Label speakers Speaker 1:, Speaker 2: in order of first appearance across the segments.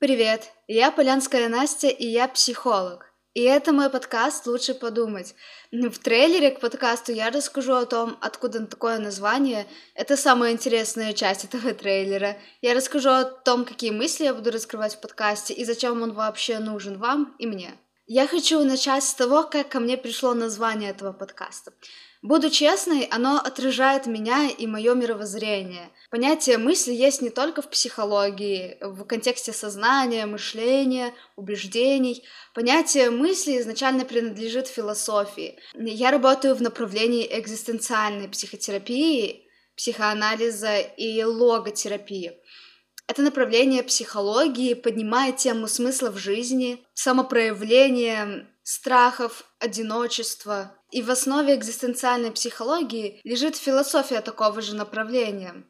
Speaker 1: Привет, я Полянская Настя, и я психолог. И это мой подкаст «Лучше подумать». В трейлере к подкасту я расскажу о том, откуда такое название. Это самая интересная часть этого трейлера. Я расскажу о том, какие мысли я буду раскрывать в подкасте и зачем он вообще нужен вам и мне. Я хочу начать с того, как ко мне пришло название этого подкаста. Буду честной, оно отражает меня и мое мировоззрение. Понятие мысли есть не только в психологии, в контексте сознания, мышления, убеждений. Понятие мысли изначально принадлежит философии. Я работаю в направлении экзистенциальной психотерапии, психоанализа и логотерапии. Это направление психологии поднимает тему смысла в жизни, самопроявления, страхов, одиночества. И в основе экзистенциальной психологии лежит философия такого же направления.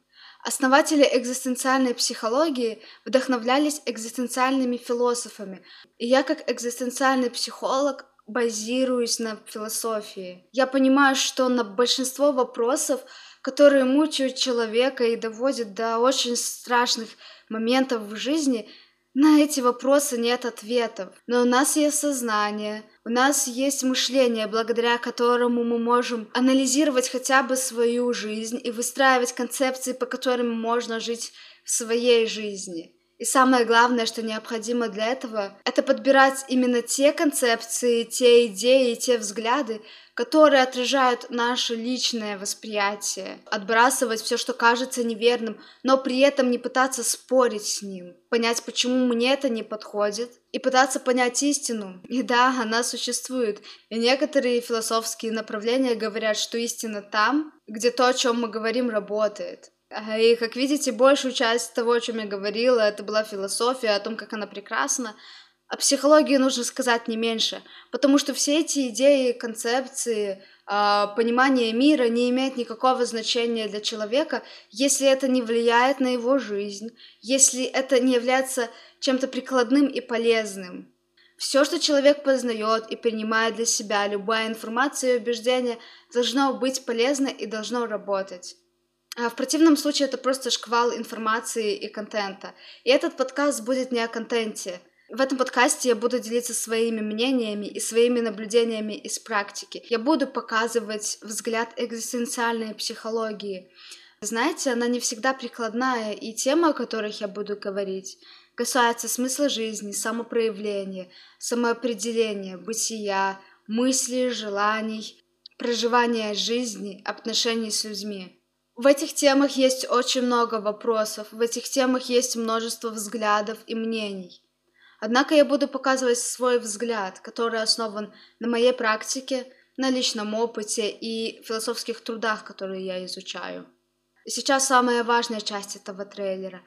Speaker 1: Основатели экзистенциальной психологии вдохновлялись экзистенциальными философами, и я как экзистенциальный психолог базируюсь на философии. Я понимаю, что на большинство вопросов которые мучают человека и доводят до очень страшных моментов в жизни, на эти вопросы нет ответов. Но у нас есть сознание, у нас есть мышление, благодаря которому мы можем анализировать хотя бы свою жизнь и выстраивать концепции, по которым можно жить в своей жизни. И самое главное, что необходимо для этого, это подбирать именно те концепции, те идеи, те взгляды, которые отражают наше личное восприятие, отбрасывать все, что кажется неверным, но при этом не пытаться спорить с ним, понять, почему мне это не подходит, и пытаться понять истину. И да, она существует. И некоторые философские направления говорят, что истина там, где то, о чем мы говорим, работает. И, как видите, большую часть того, о чем я говорила, это была философия, о том, как она прекрасна. О психологии нужно сказать не меньше, потому что все эти идеи, концепции, э, понимание мира не имеют никакого значения для человека, если это не влияет на его жизнь, если это не является чем-то прикладным и полезным. Все, что человек познает и принимает для себя, любая информация и убеждение, должно быть полезно и должно работать. А в противном случае это просто шквал информации и контента. И этот подкаст будет не о контенте. В этом подкасте я буду делиться своими мнениями и своими наблюдениями из практики. Я буду показывать взгляд экзистенциальной психологии. Знаете, она не всегда прикладная, и тема, о которых я буду говорить, касается смысла жизни, самопроявления, самоопределения, бытия, мыслей, желаний, проживания жизни, отношений с людьми. В этих темах есть очень много вопросов, в этих темах есть множество взглядов и мнений. Однако я буду показывать свой взгляд, который основан на моей практике, на личном опыте и философских трудах, которые я изучаю. сейчас самая важная часть этого трейлера.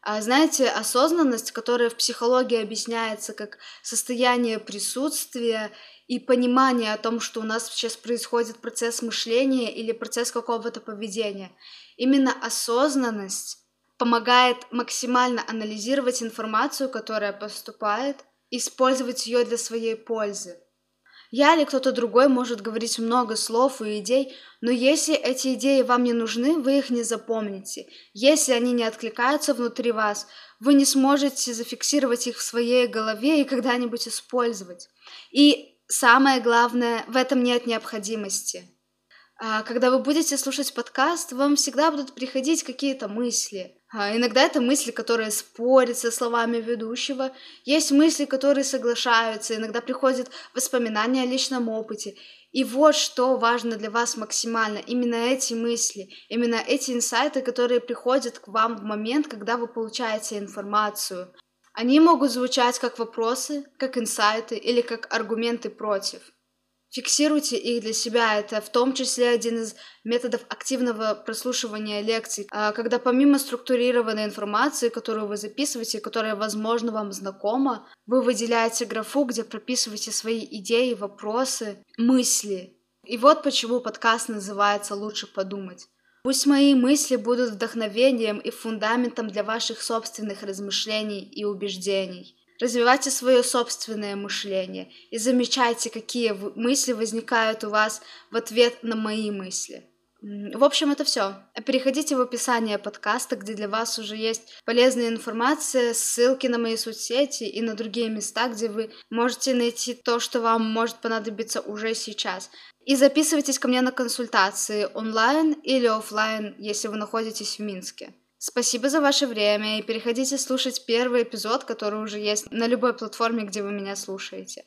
Speaker 1: А знаете, осознанность, которая в психологии объясняется как состояние присутствия и понимание о том, что у нас сейчас происходит процесс мышления или процесс какого-то поведения. Именно осознанность помогает максимально анализировать информацию, которая поступает, использовать ее для своей пользы. Я или кто-то другой может говорить много слов и идей, но если эти идеи вам не нужны, вы их не запомните. Если они не откликаются внутри вас, вы не сможете зафиксировать их в своей голове и когда-нибудь использовать. И самое главное, в этом нет необходимости. А, когда вы будете слушать подкаст, вам всегда будут приходить какие-то мысли. А, иногда это мысли, которые спорят со словами ведущего. Есть мысли, которые соглашаются. Иногда приходят воспоминания о личном опыте. И вот что важно для вас максимально. Именно эти мысли, именно эти инсайты, которые приходят к вам в момент, когда вы получаете информацию. Они могут звучать как вопросы, как инсайты или как аргументы против. Фиксируйте их для себя. Это в том числе один из методов активного прослушивания лекций, а, когда помимо структурированной информации, которую вы записываете, которая, возможно, вам знакома, вы выделяете графу, где прописываете свои идеи, вопросы, мысли. И вот почему подкаст называется «Лучше подумать». Пусть мои мысли будут вдохновением и фундаментом для ваших собственных размышлений и убеждений. Развивайте свое собственное мышление и замечайте, какие мысли возникают у вас в ответ на мои мысли. В общем, это все. Переходите в описание подкаста, где для вас уже есть полезная информация, ссылки на мои соцсети и на другие места, где вы можете найти то, что вам может понадобиться уже сейчас. И записывайтесь ко мне на консультации онлайн или офлайн, если вы находитесь в Минске. Спасибо за ваше время и переходите слушать первый эпизод, который уже есть на любой платформе, где вы меня слушаете.